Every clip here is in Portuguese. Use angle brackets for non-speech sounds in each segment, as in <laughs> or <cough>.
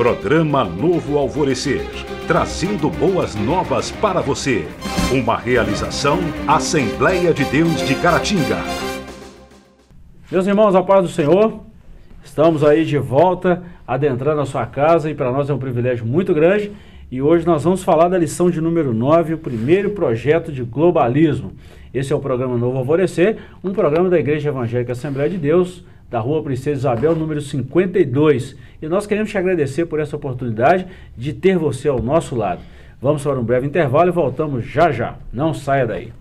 Programa Novo Alvorecer, trazendo boas novas para você. Uma realização Assembleia de Deus de Caratinga. Meus irmãos, a paz do Senhor, estamos aí de volta, adentrando a sua casa e para nós é um privilégio muito grande. E hoje nós vamos falar da lição de número 9, o primeiro projeto de globalismo. Esse é o programa Novo Alvorecer, um programa da Igreja Evangélica Assembleia de Deus, da Rua Princesa Isabel, número 52. E nós queremos te agradecer por essa oportunidade de ter você ao nosso lado. Vamos para um breve intervalo e voltamos já já. Não saia daí.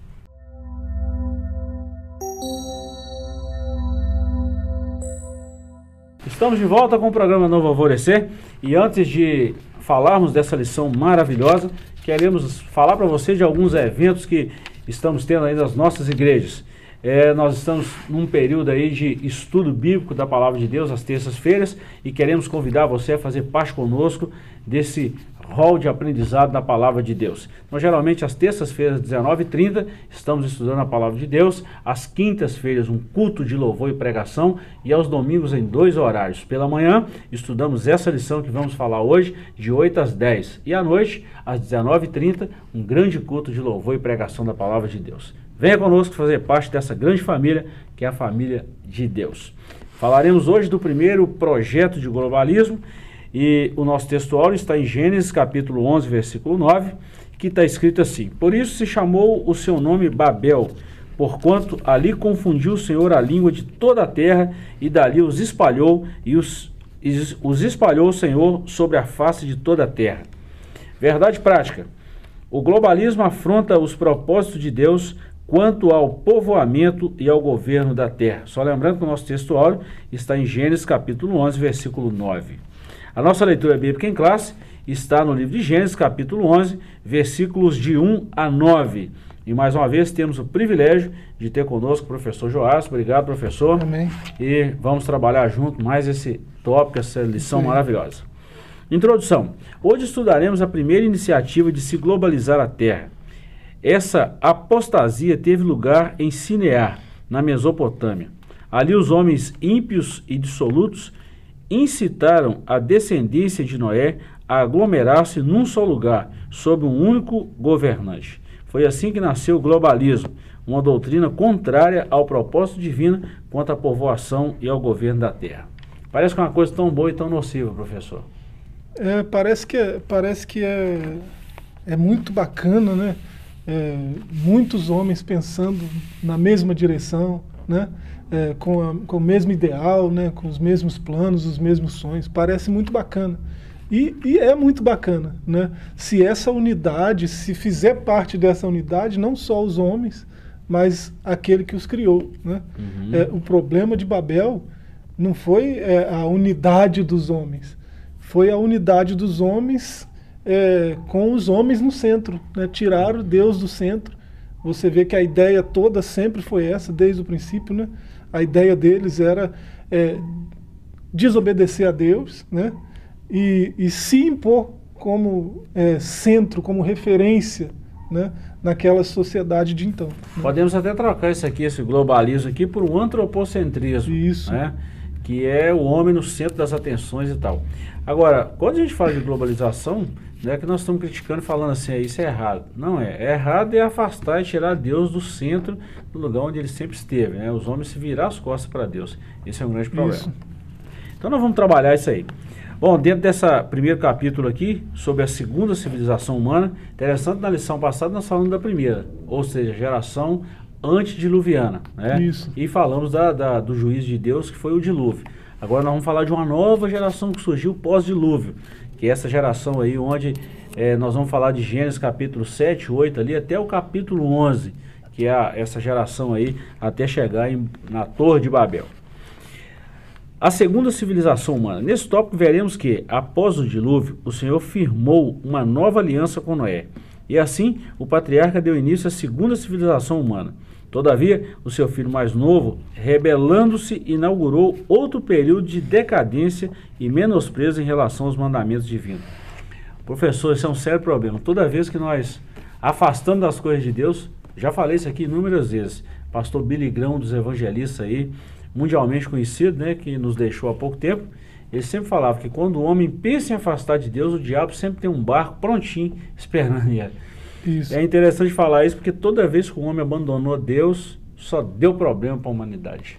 Estamos de volta com o programa Novo Alvorecer e antes de falarmos dessa lição maravilhosa, queremos falar para você de alguns eventos que estamos tendo aí nas nossas igrejas. É, nós estamos num período aí de estudo bíblico da palavra de Deus às terças-feiras e queremos convidar você a fazer parte conosco desse rol de aprendizado da palavra de Deus. Nós geralmente às terças-feiras, 19h30, estamos estudando a palavra de Deus, às quintas-feiras um culto de louvor e pregação e aos domingos em dois horários. Pela manhã, estudamos essa lição que vamos falar hoje, de 8 às 10 e à noite, às 19h30, um grande culto de louvor e pregação da palavra de Deus. Venha conosco fazer parte dessa grande família que é a família de Deus. Falaremos hoje do primeiro projeto de globalismo e o nosso textuário está em Gênesis capítulo 11, versículo 9, que está escrito assim: Por isso se chamou o seu nome Babel, porquanto ali confundiu o Senhor a língua de toda a terra e dali os espalhou e os, os espalhou o Senhor sobre a face de toda a terra. Verdade prática. O globalismo afronta os propósitos de Deus quanto ao povoamento e ao governo da terra. Só lembrando que o nosso textuário está em Gênesis capítulo 11, versículo 9. A nossa leitura bíblica em classe está no livro de Gênesis capítulo 11, versículos de 1 a 9. E mais uma vez temos o privilégio de ter conosco o professor Joás. Obrigado, professor. Amém. E vamos trabalhar junto mais esse tópico, essa lição Sim. maravilhosa. Introdução. Hoje estudaremos a primeira iniciativa de se globalizar a Terra. Essa apostasia teve lugar em Sinear, na Mesopotâmia. Ali os homens ímpios e dissolutos incitaram a descendência de Noé a aglomerar-se num só lugar, sob um único governante. Foi assim que nasceu o globalismo, uma doutrina contrária ao propósito divino quanto à povoação e ao governo da terra. Parece que é uma coisa tão boa e tão nociva, professor. É, parece que, é, parece que é, é muito bacana, né? É, muitos homens pensando na mesma direção, né? É, com, a, com o mesmo ideal, né? com os mesmos planos, os mesmos sonhos. Parece muito bacana. E, e, é muito bacana, né? Se essa unidade, se fizer parte dessa unidade, não só os homens, mas aquele que os criou, né? Uhum. É, o problema de Babel não foi é, a unidade dos homens, foi a unidade dos homens é, com os homens no centro, né? tiraram Deus do centro. Você vê que a ideia toda sempre foi essa, desde o princípio. Né? A ideia deles era é, desobedecer a Deus né? e, e se impor como é, centro, como referência né? naquela sociedade de então. Né? Podemos até trocar isso aqui, esse globalismo aqui, por um antropocentrismo. Isso. Né? Que é o homem no centro das atenções e tal. Agora, quando a gente fala de globalização, não é que nós estamos criticando falando assim, isso é errado. Não é. é errado é afastar e tirar Deus do centro, do lugar onde ele sempre esteve. Né? Os homens se virar as costas para Deus. Esse é um grande problema. Isso. Então nós vamos trabalhar isso aí. Bom, dentro desse primeiro capítulo aqui, sobre a segunda civilização humana, interessante na lição passada nós falamos da primeira, ou seja, geração antediluviana. Né? Isso. E falamos da, da, do juízo de Deus, que foi o dilúvio. Agora nós vamos falar de uma nova geração que surgiu pós-dilúvio, que é essa geração aí, onde é, nós vamos falar de Gênesis capítulo 7, 8 ali, até o capítulo 11, que é a, essa geração aí, até chegar em, na Torre de Babel. A segunda civilização humana. Nesse tópico veremos que, após o dilúvio, o Senhor firmou uma nova aliança com Noé. E assim, o patriarca deu início à segunda civilização humana. Todavia, o seu filho mais novo, rebelando-se, inaugurou outro período de decadência e menosprezo em relação aos mandamentos divinos. Professor, isso é um sério problema. Toda vez que nós afastamos das coisas de Deus, já falei isso aqui inúmeras vezes. Pastor Billy Grão dos evangelistas aí, mundialmente conhecido, né, que nos deixou há pouco tempo, ele sempre falava que quando o homem pensa em afastar de Deus, o diabo sempre tem um barco prontinho esperando ele. Isso. É interessante falar isso porque toda vez que o homem abandonou Deus, só deu problema para a humanidade.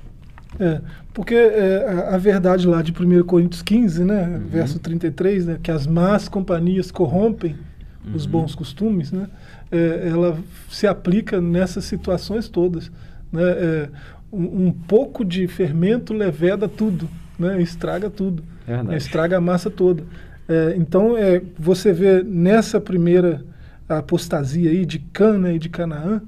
É, porque é, a, a, verdade lá de 1 Coríntios 15, né, uhum. verso 33, né, que as más companhias corrompem uhum. os bons costumes, né, é, ela se aplica nessas situações todas. Né, é, um, um, pouco de fermento leveda tudo, né, estraga tudo, né, estraga a massa toda. É, então, é, você vê nessa primeira apostasia aí de Cana e de Canaã,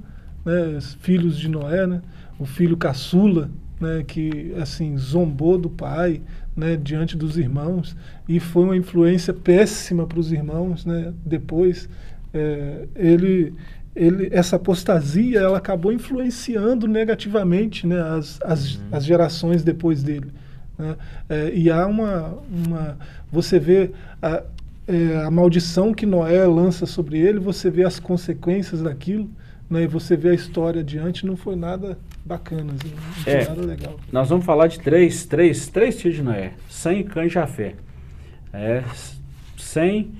né, filhos de Noé, né, o filho caçula, né, que assim zombou do pai, né, diante dos irmãos e foi uma influência péssima para os irmãos, né, depois é, ele ele, essa apostasia ela acabou influenciando negativamente né, as, as, uhum. as gerações depois dele. Né? É, e há uma, uma. Você vê a, é, a maldição que Noé lança sobre ele, você vê as consequências daquilo, né, e você vê a história adiante, não foi nada bacana, assim, não foi é, nada legal. Nós vamos falar de três, três, três filhos de Noé: Sem, Cã e Jafé. É, sem.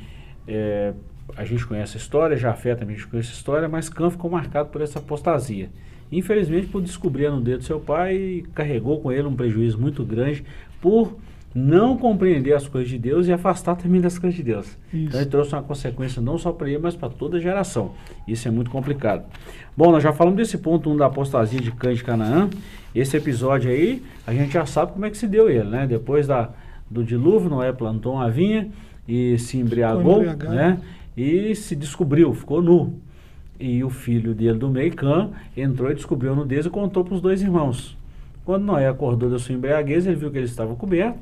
É, a gente conhece a história, Jafé também a gente conhece a história, mas Cã ficou marcado por essa apostasia. Infelizmente, por descobrir a nudez do seu pai, carregou com ele um prejuízo muito grande por não compreender as coisas de Deus e afastar também das coisas de Deus. Isso. Então ele trouxe uma consequência não só para ele, mas para toda a geração. Isso é muito complicado. Bom, nós já falamos desse ponto um da apostasia de Cã de Canaã. Esse episódio aí, a gente já sabe como é que se deu ele, né? Depois da, do dilúvio, Noé plantou uma vinha e se embriagou, né? e se descobriu, ficou nu. E o filho dele do meio, Cã, entrou e descobriu a nudez e contou para os dois irmãos. Quando Noé acordou da sua embriaguez, ele viu que ele estava coberto,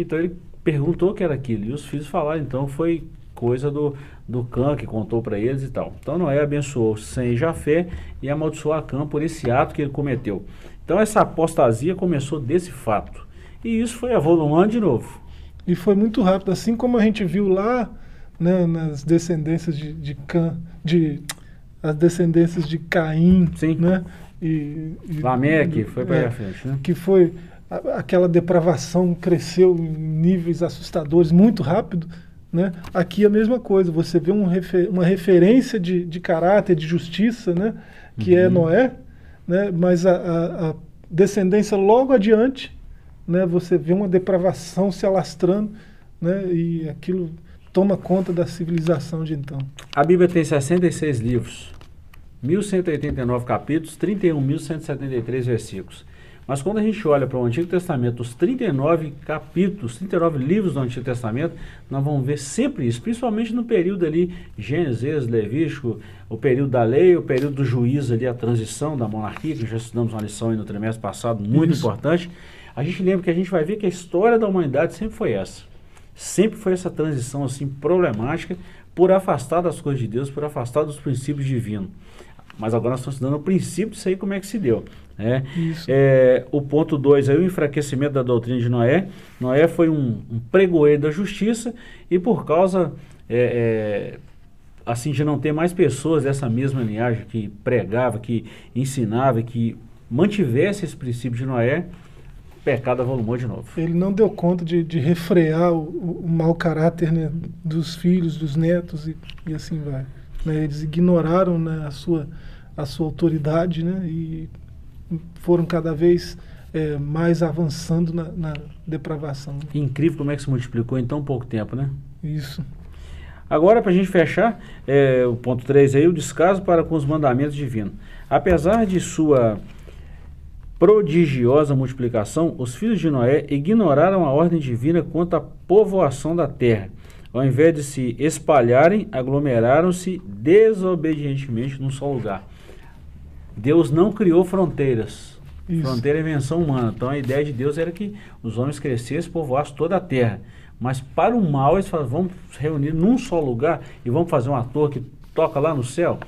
então ele perguntou o que era aquilo. E os filhos falaram, então foi coisa do, do Cã que contou para eles e tal. Então Noé abençoou Sem e Jafé e amaldiçoou a Cã por esse ato que ele cometeu. Então essa apostasia começou desse fato. E isso foi avolumando de novo. E foi muito rápido, assim como a gente viu lá né, nas descendências de, de Cã, de as descendências de Caim, Sim. né? E, e Lameque foi para é, frente, né? Que foi a, aquela depravação cresceu em níveis assustadores muito rápido, né? Aqui a mesma coisa, você vê um refer, uma referência de, de caráter, de justiça, né? Que é uhum. é Noé, né? Mas a, a, a descendência logo adiante, né? Você vê uma depravação se alastrando, né? E aquilo toma conta da civilização de então. A Bíblia tem 66 livros, 1189 capítulos, 31.173 versículos. Mas quando a gente olha para o Antigo Testamento, os 39 capítulos, 39 livros do Antigo Testamento, nós vamos ver sempre isso, principalmente no período ali, Gênesis, Levítico, o período da lei, o período do juízo ali, a transição da monarquia, que já estudamos uma lição aí no trimestre passado, muito isso. importante. A gente lembra que a gente vai ver que a história da humanidade sempre foi essa sempre foi essa transição assim problemática por afastar das coisas de Deus, por afastar dos princípios divinos. Mas agora nós estamos estudando o princípio disso aí, como é que se deu. Né? É, o ponto 2 é o enfraquecimento da doutrina de Noé. Noé foi um, um pregoeiro da justiça e por causa é, é, assim de não ter mais pessoas dessa mesma linhagem que pregava, que ensinava, que mantivesse esse princípio de Noé, pecado avolumou de novo. Ele não deu conta de, de refrear o, o mau caráter né, dos filhos, dos netos e, e assim vai. Né, eles ignoraram né, a, sua, a sua autoridade né, e foram cada vez é, mais avançando na, na depravação. Incrível como é que se multiplicou em tão pouco tempo, né? Isso. Agora, para a gente fechar, é, o ponto 3 aí, o descaso para com os mandamentos divinos. Apesar de sua prodigiosa multiplicação, os filhos de Noé ignoraram a ordem divina quanto à povoação da terra. Ao invés de se espalharem, aglomeraram-se desobedientemente num só lugar. Deus não criou fronteiras. Isso. Fronteira é invenção humana. Então a ideia de Deus era que os homens crescessem e povoassem toda a terra. Mas para o mal, eles falaram, vamos reunir num só lugar e vamos fazer uma torre que toca lá no céu.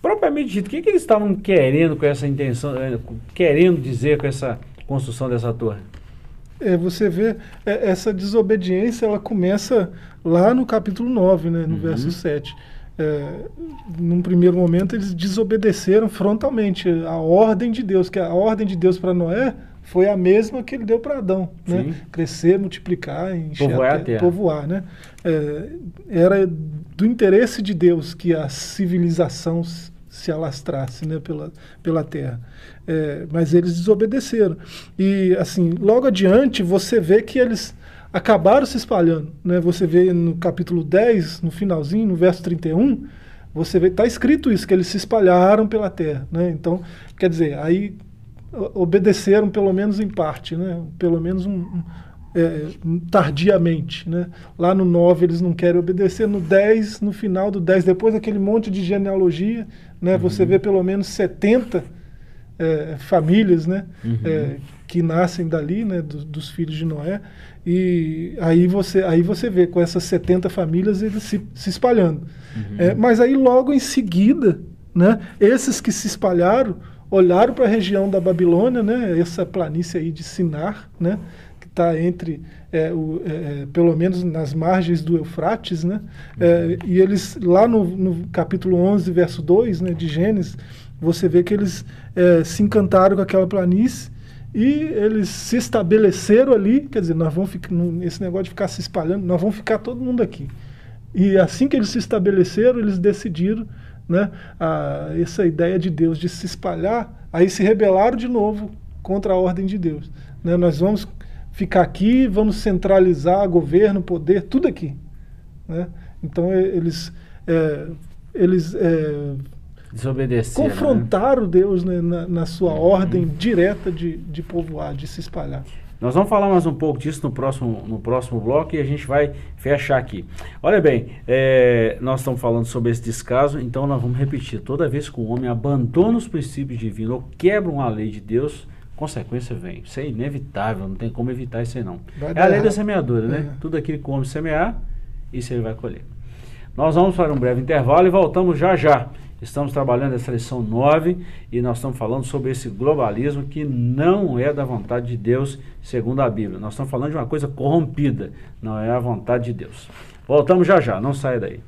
Propriamente dito, o que, que eles estavam querendo com essa intenção, eh, querendo dizer com essa construção dessa torre? É, você vê, é, essa desobediência ela começa lá no capítulo 9, né, no uhum. verso 7. É, num primeiro momento eles desobedeceram frontalmente a ordem de Deus, que a ordem de Deus para Noé foi a mesma que ele deu para Adão, né? Crescer, multiplicar, encher povoar, a terra, povoar, né? É, era do interesse de Deus que a civilização se alastrasse, né, pela, pela terra. É, mas eles desobedeceram. E assim, logo adiante você vê que eles acabaram se espalhando, né? Você vê no capítulo 10, no finalzinho, no verso 31, você vê está escrito isso que eles se espalharam pela terra, né? Então, quer dizer, aí obedeceram pelo menos em parte, né? pelo menos um, um, é, tardiamente. Né? Lá no 9 eles não querem obedecer, no 10, no final do 10, depois daquele monte de genealogia, né? Uhum. você vê pelo menos 70 é, famílias né? Uhum. É, que nascem dali, né? Do, dos filhos de Noé. E aí você, aí você vê com essas 70 famílias eles se, se espalhando. Uhum. É, mas aí logo em seguida, né? esses que se espalharam olharam para a região da Babilônia, né, essa planície aí de Sinar, né, que está entre, é, o, é, é, pelo menos nas margens do Eufrates, né, é, e eles, lá no, no, capítulo 11, verso 2, né, de Gênesis, você vê que eles é, se encantaram com aquela planície e eles se estabeleceram ali, quer dizer, nós vamos ficar, esse negócio de ficar se espalhando, nós vamos ficar todo mundo aqui. E assim que eles se estabeleceram, eles decidiram né, a, essa ideia de Deus de se espalhar, aí se rebelaram de novo contra a ordem de Deus. Né? Nós vamos ficar aqui, vamos centralizar governo, poder, tudo aqui. Né? Então eles, é, eles é, Desobedeceram, né? confrontaram né? Deus né, na, na, sua uhum. ordem direta de, de povoar, de se espalhar. Nós vamos falar mais um pouco disso no próximo, no próximo bloco e a gente vai fechar aqui. Olha bem, é, nós estamos falando sobre esse descaso, então nós vamos repetir. Toda vez que o homem abandona os princípios divinos ou quebra uma lei de Deus, consequência vem. Isso é inevitável, não tem como evitar isso aí não. Vai é a lei da semeadura, né? É. Tudo aquilo que o homem semear, isso ele vai colher. Nós vamos para um breve intervalo e voltamos já já. Estamos trabalhando essa lição 9 e nós estamos falando sobre esse globalismo que não é da vontade de Deus, segundo a Bíblia. Nós estamos falando de uma coisa corrompida, não é a vontade de Deus. Voltamos já já, não saia daí.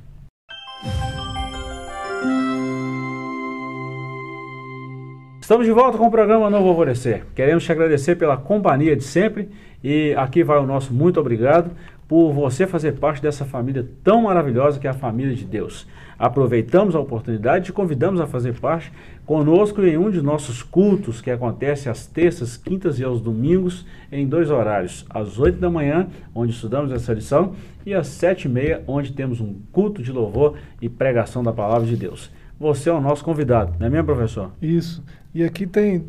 Estamos de volta com o programa Novo Alvorecer. Queremos te agradecer pela companhia de sempre e aqui vai o nosso muito obrigado por você fazer parte dessa família tão maravilhosa que é a família de Deus. Aproveitamos a oportunidade e convidamos a fazer parte conosco em um de nossos cultos que acontece às terças, quintas e aos domingos em dois horários, às oito da manhã, onde estudamos essa lição, e às sete e meia, onde temos um culto de louvor e pregação da palavra de Deus. Você é o nosso convidado, não é mesmo, professor? Isso. E aqui tem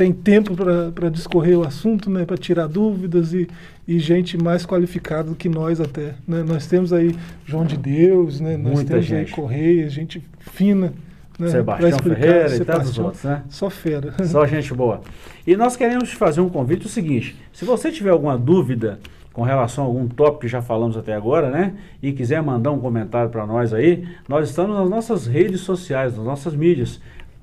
tem tempo para discorrer o assunto, né, para tirar dúvidas e, e gente mais qualificada do que nós até. Né? Nós temos aí João de Deus, né? nós Muita temos gente. aí Correia, gente fina. Né? Sebastião Ferreira Sebastião, e tantos outros, né? Só fera. <laughs> Só gente boa. E nós queremos te fazer um convite o seguinte, se você tiver alguma dúvida com relação a algum tópico que já falamos até agora, né? E quiser mandar um comentário para nós aí, nós estamos nas nossas redes sociais, nas nossas mídias.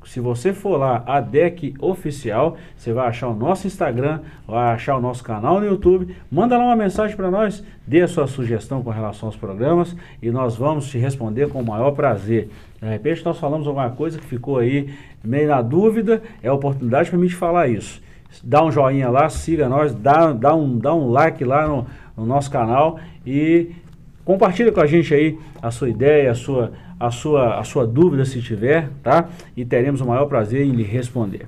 Se você for lá, a DEC Oficial, você vai achar o nosso Instagram, vai achar o nosso canal no YouTube. Manda lá uma mensagem para nós, dê a sua sugestão com relação aos programas e nós vamos te responder com o maior prazer. De repente nós falamos alguma coisa que ficou aí meio na dúvida, é a oportunidade para mim te falar isso. Dá um joinha lá, siga nós, dá, dá, um, dá um like lá no, no nosso canal e compartilha com a gente aí a sua ideia, a sua a sua, a sua dúvida se tiver, tá? E teremos o maior prazer em lhe responder.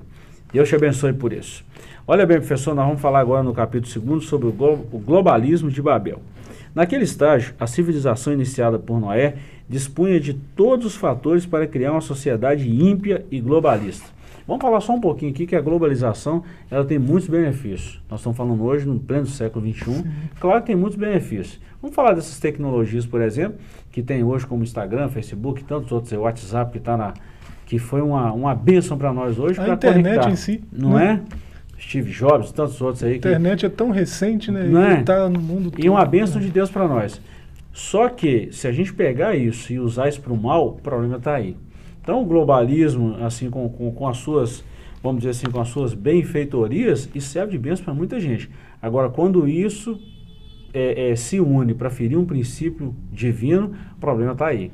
Deus te abençoe por isso. Olha bem, professor, nós vamos falar agora no capítulo 2 sobre o, glo o globalismo de Babel. Naquele estágio, a civilização iniciada por Noé dispunha de todos os fatores para criar uma sociedade ímpia e globalista. Vamos falar só um pouquinho aqui que a globalização ela tem muitos benefícios. Nós estamos falando hoje, no pleno século XXI, claro que tem muitos benefícios. Vamos falar dessas tecnologias, por exemplo, que tem hoje como Instagram, Facebook, tantos outros, o WhatsApp que está na. que foi uma, uma bênção para nós hoje. A internet conectar, em si. Não né? é? Steve Jobs, tantos outros aí. A internet que, é tão recente, né? Não é? Tá no mundo E uma bênção de Deus para nós. Só que, se a gente pegar isso e usar isso para o mal, o problema está aí. Então, o globalismo, assim, com, com, com, as suas, vamos dizer assim, com as suas benfeitorias, isso serve de bênção para muita gente. Agora, quando isso é, é, se une para ferir um princípio divino, o problema está aí.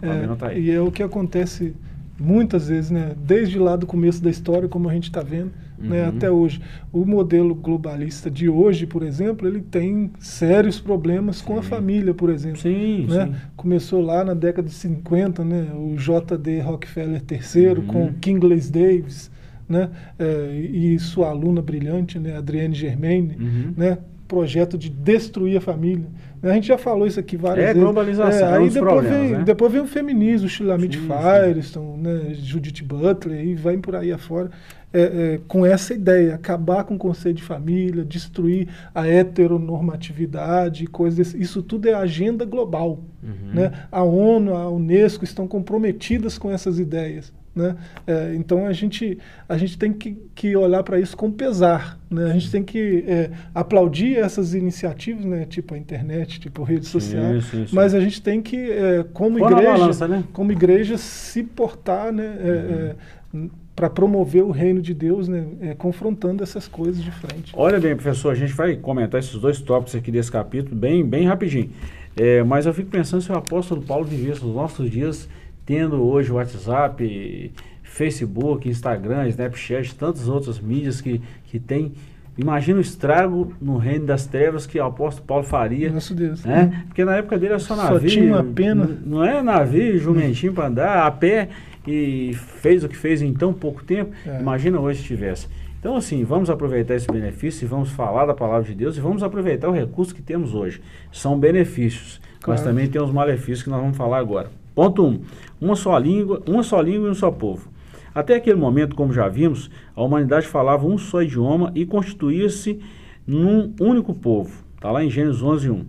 É, tá aí. E é o que acontece muitas vezes, né, desde lá do começo da história, como a gente está vendo, né, Uhum. até hoje. O modelo globalista de hoje, por exemplo, ele tem sérios problemas com a família, por exemplo. Sim, né? sim. Começou lá na década de 50, né, o J.D. Rockefeller III Uhum. com Kingley Davis, né, eh, e sua aluna brilhante, né, Adrienne Germain, Uhum. né, projeto de destruir a família. A gente já falou isso aqui várias É, vezes. globalização, é um aí depois vem, né? depois vem o feminismo, sim. Firestone, né, Judith Butler, e vai por aí afora, é, é, com essa ideia, acabar com o conceito de família, destruir a heteronormatividade, coisas. Isso tudo é agenda global. Uhum. Né? A ONU, a Unesco estão comprometidas com essas ideias. Né? É, então a gente, a gente tem que, que olhar para isso com pesar. Né? A gente tem que é, aplaudir essas iniciativas, né? tipo a internet, tipo sociais, sim, sim. mas a gente tem que, é, como na igreja, balança, né? como igreja, se portar né? para promover o reino de Deus, né? é, confrontando essas coisas de frente. Olha bem, professor, a gente vai comentar esses dois tópicos aqui desse capítulo bem, bem rapidinho. É, mas eu fico pensando se o apóstolo Paulo vivesse os nossos dias tendo hoje WhatsApp, Facebook, Instagram, Snapchat, tantas outras mídias que, que tem. Imagina o estrago no reino das trevas que o apóstolo Paulo faria. Nosso Deus. Né? Porque na época dele era só Só navio. tinha uma pena. Não é navio, jumentinho para andar, a pé, e fez o que fez em tão pouco tempo. É. Imagina hoje se tivesse. Então, assim, vamos aproveitar esse benefício e vamos falar da palavra de Deus e vamos aproveitar o recurso que temos hoje. São benefícios, mas Claro. também tem os malefícios que nós vamos falar agora. Ponto 1. Um, uma só língua, uma só língua e um só povo. Até aquele momento, como já vimos, a humanidade falava um só idioma e constituía-se num único povo. Está lá em Gênesis 11, 1.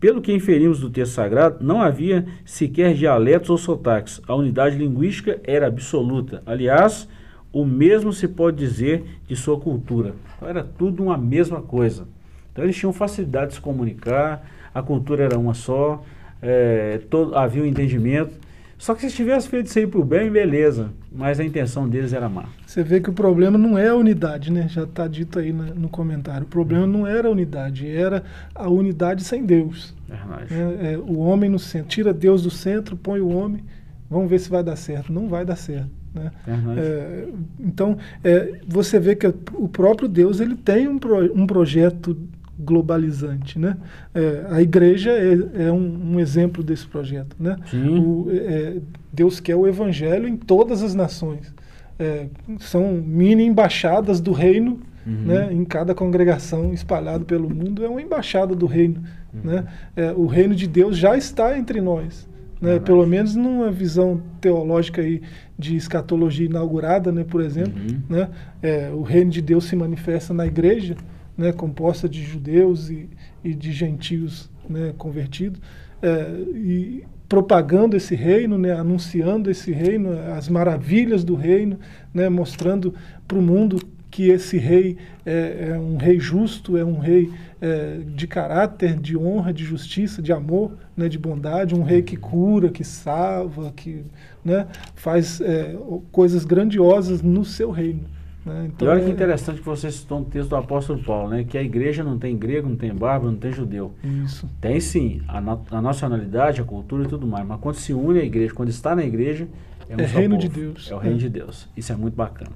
Pelo que inferimos do texto sagrado, não havia sequer dialetos ou sotaques. A unidade linguística era absoluta. Aliás, o mesmo se pode dizer de sua cultura. Então, era tudo uma mesma coisa. Então eles tinham facilidade de se comunicar, a cultura era uma só, é, todo, havia um entendimento. Só que se tivesse feito isso aí por bem, beleza. Mas a intenção deles era má. Você vê que o problema não é a unidade, né? Já está dito aí na- no comentário. O problema não era a unidade, era a unidade sem Deus. Verdade. né? É, o homem no centro. Tira Deus do centro, põe o homem. Vamos ver se vai dar certo. Não vai dar certo. Né? Verdade. É, então, é, você vê que o próprio Deus ele tem um, pro- um projeto globalizante. Né? É, a igreja é, é um, um exemplo desse projeto. Né? O- é, Deus quer o evangelho em todas as nações. É, são mini embaixadas do reino Uhum. né, em cada congregação espalhado pelo mundo é uma embaixada do reino. Uhum. Né? É, o reino de Deus já está entre nós. Né? Pelo menos numa visão teológica aí de escatologia inaugurada, né, por exemplo. Uhum. Né? É, o reino de Deus se manifesta na igreja, né, composta de judeus e, e de gentios né, convertidos, é, e propagando esse reino, né, anunciando esse reino, as maravilhas do reino, né, mostrando para o mundo que esse rei é, é um rei justo, é um rei é, de caráter, de honra, de justiça, de amor, né, de bondade, um rei que cura, que salva, que né, faz é, coisas grandiosas no seu reino. Né? E olha que interessante que você citou um texto do apóstolo Paulo, né? Que a igreja não tem grego, não tem bárbaro, não tem judeu. Isso. Tem sim a, na- a nacionalidade, a cultura e tudo mais, mas quando se une à igreja, quando está na igreja, é, um É reino povo. de Deus. É o reino É. de Deus. Isso é muito bacana.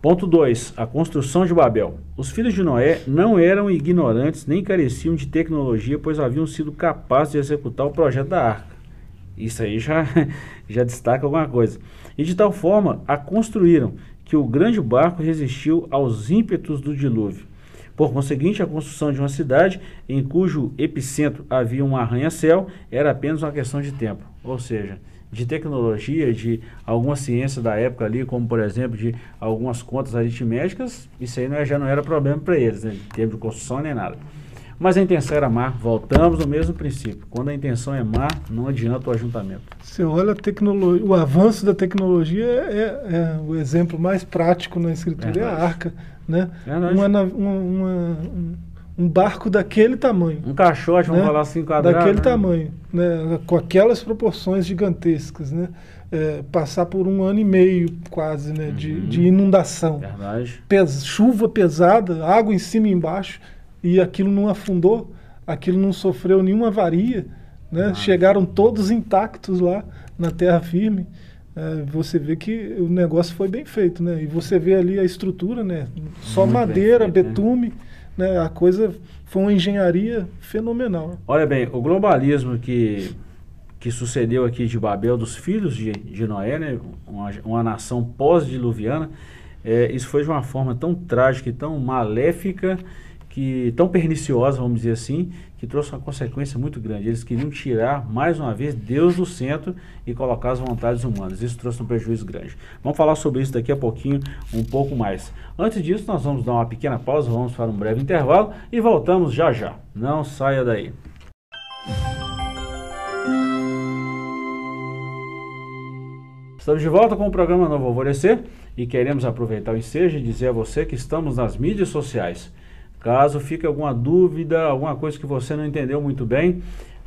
Ponto 2. A construção de Babel. Os filhos de Noé não eram ignorantes nem careciam de tecnologia, pois haviam sido capazes de executar o projeto da arca. Isso aí já, <laughs> já destaca alguma coisa. E de tal forma a construíram que o grande barco resistiu aos ímpetos do dilúvio. Por conseguinte, a construção de uma cidade em cujo epicentro havia um arranha-céu era apenas uma questão de tempo. Ou seja, de tecnologia, de alguma ciência da época ali, como por exemplo de algumas contas aritméticas, isso aí é- já não era problema para eles, né, em termos de construção nem nada. Mas a intenção era má, voltamos no mesmo princípio. Quando a intenção é má, não adianta o ajuntamento. Você olha a tecnologia, o avanço da tecnologia é, é o exemplo mais prático na escritura, é a Verdade. arca. Né? Verdade. Uma uma- uma- um, barco daquele tamanho. Um caixote, vamos né? falar assim, quadrado. daquele né? tamanho, né? com aquelas proporções gigantescas, né? É, passar por um ano e meio quase né? de, Uhum. de inundação, Verdade. Pes- chuva pesada, água em cima e embaixo, e aquilo não afundou, aquilo não sofreu nenhuma avaria, né? Ah. chegaram todos intactos lá na terra firme. é, você vê que o negócio foi bem feito, né? E você vê ali a estrutura, né? Só Muito madeira, feito, né? betume, né? A coisa foi uma engenharia fenomenal. Olha bem, o globalismo que, que sucedeu aqui de Babel, dos filhos de, de Noé, né? uma, uma nação pós-diluviana, é, isso foi de uma forma tão trágica e tão maléfica, que, tão perniciosa, vamos dizer assim, que trouxe uma consequência muito grande. Eles queriam tirar, mais uma vez, Deus do centro e colocar as vontades humanas. Isso trouxe um prejuízo grande. Vamos falar sobre isso daqui a pouquinho, um pouco mais. Antes disso, nós vamos dar uma pequena pausa, vamos para um breve intervalo e voltamos já já. Não saia daí. Estamos de volta com o programa Novo Alvorecer e queremos aproveitar o ensejo e dizer a você que estamos nas mídias sociais. Caso fique alguma dúvida, alguma coisa que você não entendeu muito bem,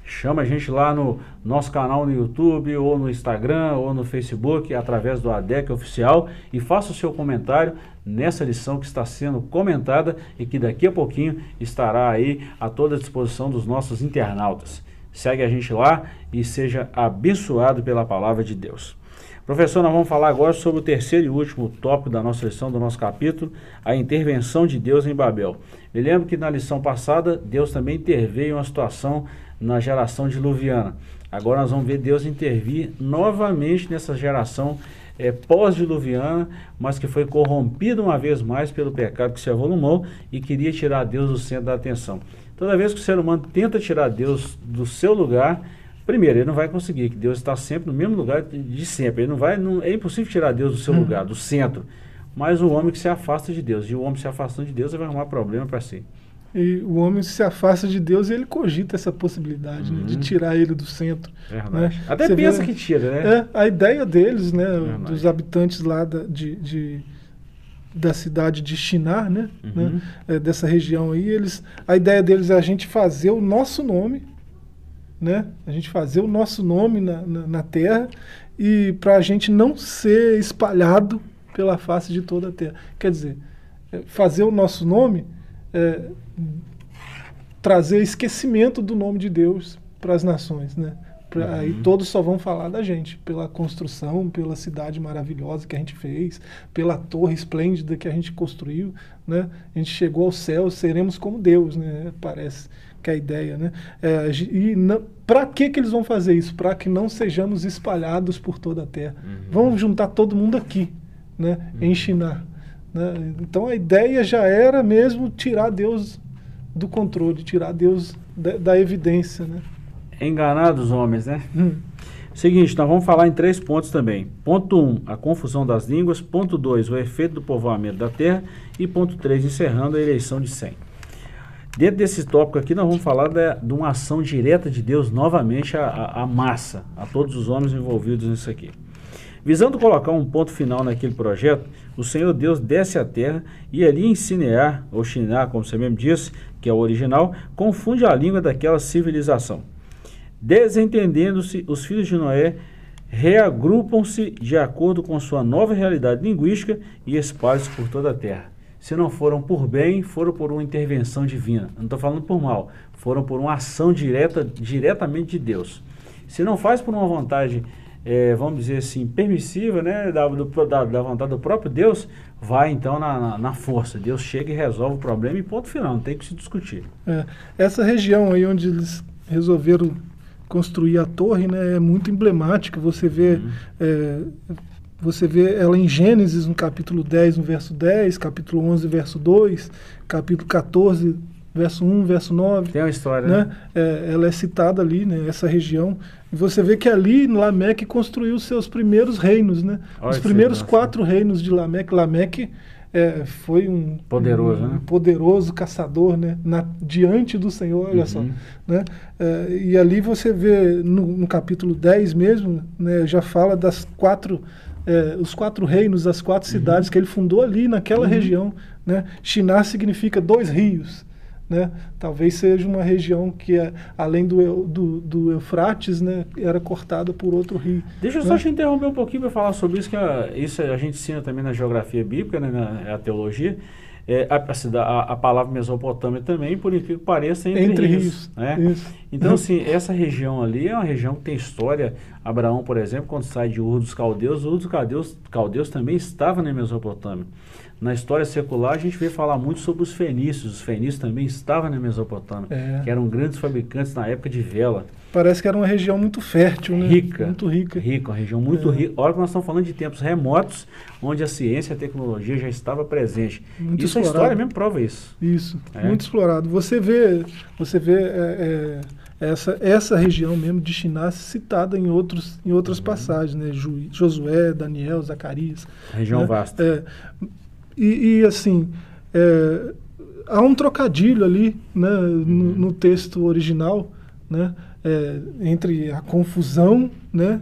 chama a gente lá no nosso canal no YouTube, ou no Instagram, ou no Facebook, através do ADEC Oficial e faça o seu comentário nessa lição que está sendo comentada e que daqui a pouquinho estará aí a toda disposição dos nossos internautas. Segue a gente lá e seja abençoado pela palavra de Deus. Professor, nós vamos falar agora sobre o terceiro e último tópico da nossa lição, do nosso capítulo, a intervenção de Deus em Babel. Me lembro que na lição passada, Deus também interveio em uma situação na geração diluviana. Agora nós vamos ver Deus intervir novamente nessa geração é, pós-diluviana, mas que foi corrompida uma vez mais pelo pecado que se avolumou e queria tirar Deus do centro da atenção. Toda vez que o ser humano tenta tirar Deus do seu lugar, Primeiro, ele não vai conseguir, que Deus está sempre no mesmo lugar de sempre. Ele não vai, não, é impossível tirar Deus do seu Uhum. lugar, do centro. Mas o homem que se afasta de Deus, e o homem se afastando de Deus, ele vai arrumar problema para si. E o homem se afasta de Deus e ele cogita essa possibilidade né, de Uhum. tirar ele do centro. Né? Até Você pensa vê- que tira, né? É, a ideia deles, né, Verdade. dos habitantes lá da, de, de- da cidade de Shinar, né, Uhum. né, é, dessa região aí, eles, a ideia deles é a gente fazer o nosso nome, né, a gente fazer o nosso nome na, na, na terra e para a gente não ser espalhado pela face de toda a terra. Quer dizer, é, fazer o nosso nome é, trazer esquecimento do nome de Deus para as nações, né? Pra- Uhum. Aí todos só vão falar da gente, pela construção, pela cidade maravilhosa que a gente fez, pela torre esplêndida que a gente construiu, né? A gente chegou ao céu, seremos como Deus, né? Parece que é a ideia, né? É, e para que que eles vão fazer isso? Para que não sejamos espalhados por toda a terra. Vamos juntar todo mundo aqui, né? Em Shinar. Né? Então a ideia já era mesmo tirar Deus do controle, tirar Deus da, da evidência, né? Enganar dos homens, né? Hum. Seguinte, nós vamos falar em três pontos também. Ponto 1, um, a confusão das línguas. Ponto 2, o efeito do povoamento da terra. E ponto 3, encerrando a eleição de 100. Dentro desse tópico aqui, nós vamos falar de uma ação direta de Deus novamente à, à- massa, a todos os homens envolvidos nisso aqui. Visando colocar um ponto final naquele projeto, o Senhor Deus desce à terra e ali em Sinear, ou Shinar, como você mesmo disse, que é o original, confunde a língua daquela civilização. Desentendendo-se, os filhos de Noé reagrupam-se de acordo com sua nova realidade linguística e espalham-se por toda a terra. Se não foram por bem, foram por uma intervenção divina. Não estou falando por mal, foram por uma ação direta, diretamente de Deus. Se não faz por uma vontade, eh, vamos dizer assim, permissiva, né, da, do- da- da vontade do próprio Deus, vai então na, na- na força. Deus chega e resolve o problema e ponto final, não tem que se discutir. É, essa região aí onde eles resolveram construir a torre, né, é muito emblemática. Você vê, Uhum. é, você vê ela em Gênesis, no capítulo 10, no verso 10, capítulo 11, verso 2, capítulo 14, verso 1, verso 9. Tem uma história, né? né? É, ela é citada ali, né, essa região. E você vê que ali Lameque construiu os seus primeiros reinos, né? Olha Os primeiros segurança. quatro reinos de Lameque. Lameque é, foi um Poderoso, um né? poderoso caçador, né? Na, diante do Senhor, olha só. Uhum. Né? É, e ali você vê no, no capítulo 10 mesmo, né, já fala das quatro, é, os quatro reinos, as quatro Uhum. cidades que ele fundou ali naquela região. Né? Shinar significa dois rios. Né? Talvez seja uma região que, é, além do, do, do Eufrates, né, era cortada por outro rio. Deixa eu só né? te interromper um pouquinho para falar sobre isso, que a, isso a gente ensina também na geografia bíblica, né, na, a teologia. É, a, a- a palavra Mesopotâmia também, por incrível que pareça, é entre, Entre rios. rios, né? Então, assim, essa região ali é uma região que tem história Abraão, por exemplo, quando sai de Ur dos Caldeus, Ur dos Caldeus, Caldeus também estava na Mesopotâmia. Na história secular, a gente vê falar muito sobre os fenícios. Os fenícios também estavam na Mesopotâmia, É. que eram grandes fabricantes na época de vela. Parece que era uma região muito fértil, né? Rica. Muito rica. Rica, uma região muito É. rica. Olha que nós estamos falando de tempos remotos, onde a ciência e a tecnologia já estava presente. Muito isso a explorado. história mesmo prova isso. Isso, É. muito explorado. Você vê, você vê é, é, essa, essa região mesmo de Shinar citada em, outros, em outras Uhum. passagens, né? Ju- Josué, Daniel, Zacarias. Região né? vasta. É, e, e, assim, é, há um trocadilho ali né, Uhum. no, no texto original, né, é, entre a confusão, né,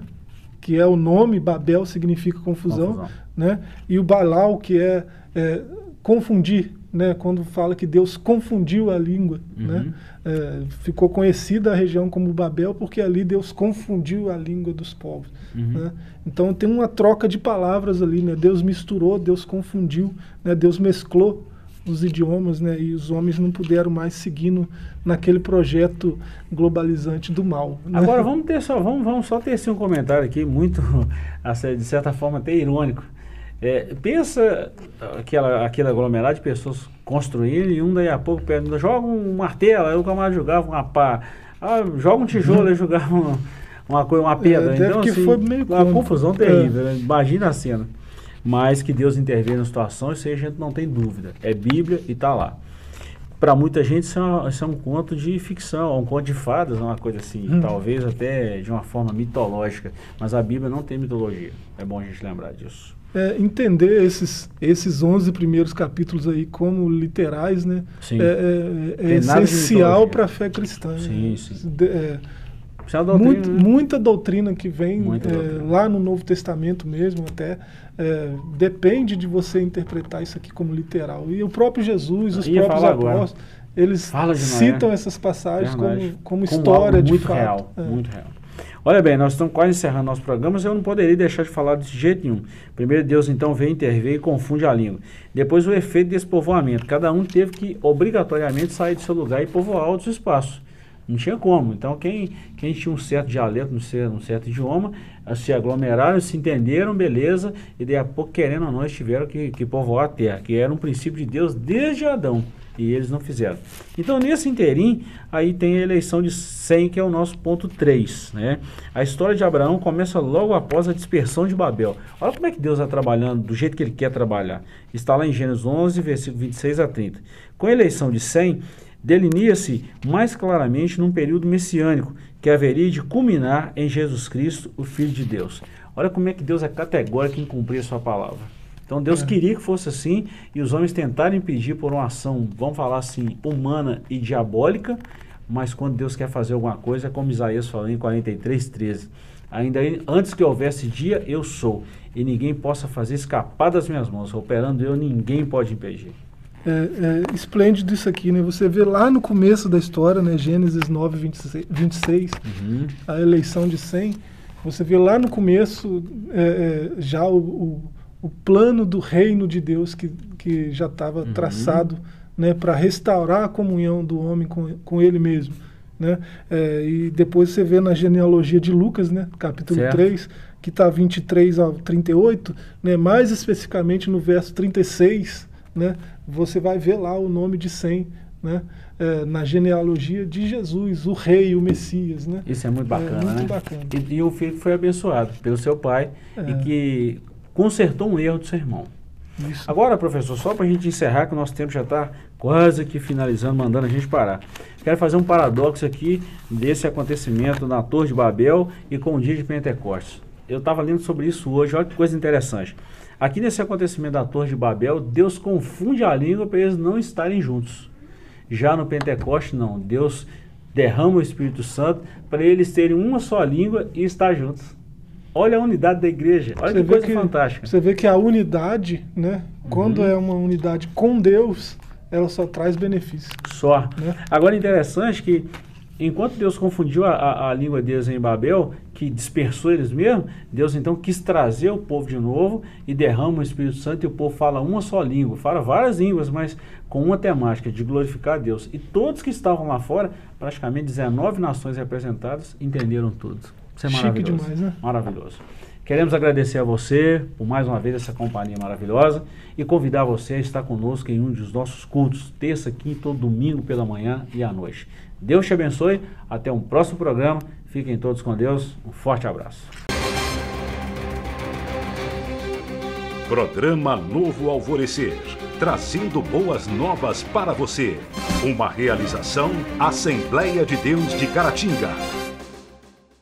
que é o nome, Babel significa confusão, Confusão. né, e o Balau, que é, é, confundir, né, quando fala que Deus confundiu a língua. Né, Uhum. é, ficou conhecida a região como Babel porque ali Deus confundiu a língua dos povos. Uhum. né? Então tem uma troca de palavras ali, né? Deus misturou, Deus confundiu, né? Deus mesclou os idiomas, né? E os homens não puderam mais seguir no, naquele projeto globalizante do mal. né? Agora vamos ter só, vamos, vamos só ter assim, um comentário aqui muito, <laughs> de certa forma até irônico. É, pensa aquela, aquele aglomerado de pessoas construindo e um daí a pouco pergunta, joga um martelo, aí o camarada jogava uma pá, ah, joga um tijolo, aí jogava uma, uma, coisa, uma pedra. deve então, que assim, foi meio uma confusão terrível, né? imagina a cena. Mas que Deus interveio na situação, isso aí a gente não tem dúvida. É Bíblia e está lá. Para muita gente isso é, uma- isso é um conto de ficção, um conto de fadas, uma coisa assim, Hum. talvez até de uma forma mitológica. Mas a Bíblia não tem mitologia. É bom a gente lembrar disso. É, entender esses, esses 11 primeiros capítulos aí como literais, né? Sim. É, é- é de essencial para a fé cristã. Sim, né? sim. De- é, é doutrina, Muito- né? muita doutrina que vem é, doutrina. lá no Novo Testamento mesmo até é, depende de você interpretar isso aqui como literal e o próprio Jesus os próprios agora. apóstolos eles citam essas passagens como, como Como história de fato real, É. muito real. Olha bem, nós estamos quase encerrando nosso programa, mas eu não poderia deixar de falar desse jeito nenhum. Primeiro Deus então vem intervir e confunde a língua. Depois o efeito desse povoamento. Cada um teve que obrigatoriamente sair do seu lugar e povoar outros espaços. Não tinha como. Então quem, quem tinha um certo dialeto, um certo, um certo idioma, eh, se aglomeraram, se entenderam, beleza, e daí a pouco, querendo ou não, eles tiveram que, que povoar a terra, que era um princípio de Deus desde Adão. E eles não fizeram. Então, nesse interim, aí tem a eleição de 100, que é o nosso ponto 3. Né? A história de Abraão começa logo após a dispersão de Babel. Olha como é que Deus está trabalhando do jeito que ele quer trabalhar. Está lá em Gênesis 11, versículo 26 a 30. Com a eleição de 100, delineia-se mais claramente num período messiânico, que haveria de culminar em Jesus Cristo, o Filho de Deus. Olha como é que Deus é categórico em cumprir a sua palavra. Então Deus É. queria que fosse assim e os homens tentaram impedir por uma ação, vamos falar assim, humana e diabólica, mas quando Deus quer fazer alguma coisa, é como Isaías falou em 43, 13. Ainda antes que houvesse dia, eu sou, e ninguém possa fazer escapar das minhas mãos. Operando eu, ninguém pode impedir. É, é esplêndido isso aqui, né? Você vê lá no começo da história, né? Gênesis 9, 26, 26 Uhum. a eleição de 100, você vê lá no começo é, é, já o, o, o plano do reino de Deus que, que já estava Uhum. traçado né, para restaurar a comunhão do homem com, com ele mesmo. Né? É, e depois você vê na genealogia de Lucas, né, capítulo Certo. 3, que está 23 ao 38, né, mais especificamente no verso 36, né, você vai ver lá o nome de 100 né, é, na genealogia de Jesus, o rei, o Messias. Né? Isso é muito bacana, É, muito né? bacana. E, e o filho que foi abençoado pelo seu pai É. e que consertou um erro do seu irmão. Isso. Agora, professor, só para a gente encerrar, que o nosso tempo já está quase que finalizando, mandando a gente parar. Quero fazer um paradoxo aqui desse acontecimento na Torre de Babel e com o dia de Pentecostes. Eu estava lendo sobre isso hoje, olha que coisa interessante. Aqui nesse acontecimento da Torre de Babel, Deus confunde a língua para eles não estarem juntos. Já no Pentecoste, não. Deus derrama o Espírito Santo para eles terem uma só língua e estar juntos. Olha a unidade da igreja, olha Você que coisa que- fantástica. Você vê que a unidade, né, quando Uhum. é uma unidade com Deus, ela só traz benefício. Só. Né? Agora, interessante que, enquanto Deus confundiu a, a, a língua deles em Babel, que dispersou eles mesmo, Deus então quis trazer o povo de novo e derrama o Espírito Santo e o povo fala uma só língua, fala várias línguas, mas com uma temática de glorificar a Deus. E todos que estavam lá fora, praticamente 19 nações representadas, entenderam tudo. Isso é Chique maravilhoso. demais, né? Maravilhoso. Queremos agradecer a você por mais uma vez essa companhia maravilhosa e convidar você a estar conosco em um dos nossos cultos, terça, quinta todo domingo pela manhã e à noite. Deus te abençoe. Até um próximo programa. Fiquem todos com Deus. Um forte abraço. Programa Novo Alvorecer, trazendo boas novas para você. Uma realização Assembleia de Deus de Caratinga.